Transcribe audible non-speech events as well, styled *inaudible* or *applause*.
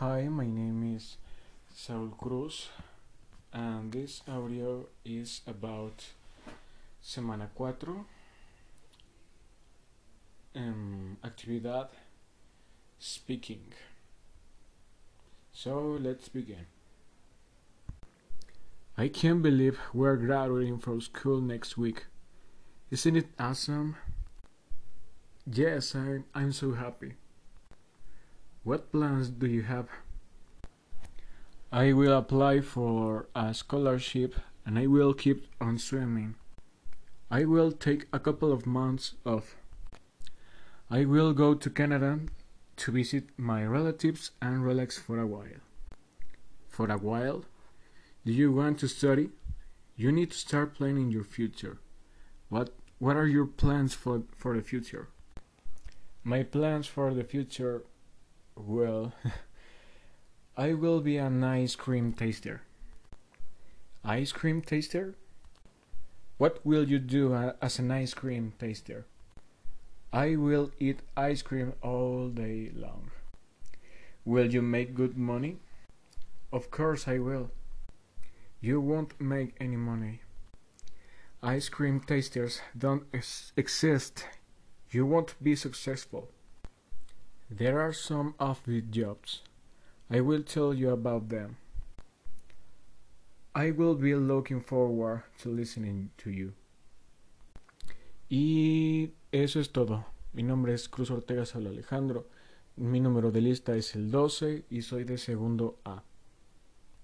Hi, my name is Saul Cruz, and this audio is about Semana 4, um, actividad speaking. So let's begin. I can't believe we're graduating from school next week. Isn't it awesome? Yes, I, I'm so happy. What plans do you have? I will apply for a scholarship and I will keep on swimming. I will take a couple of months off. I will go to Canada to visit my relatives and relax for a while. For a while? Do you want to study? You need to start planning your future. What what are your plans for for the future? My plans for the future well, *laughs* I will be an ice cream taster. Ice cream taster? What will you do as an ice cream taster? I will eat ice cream all day long. Will you make good money? Of course I will. You won't make any money. Ice cream tasters don't ex exist. You won't be successful. There are some offbeat jobs. I will tell you about them. I will be looking forward to listening to you. Y eso es todo. Mi nombre es Cruz Ortega Saulo Alejandro. Mi número de lista es el 12 y soy de segundo A.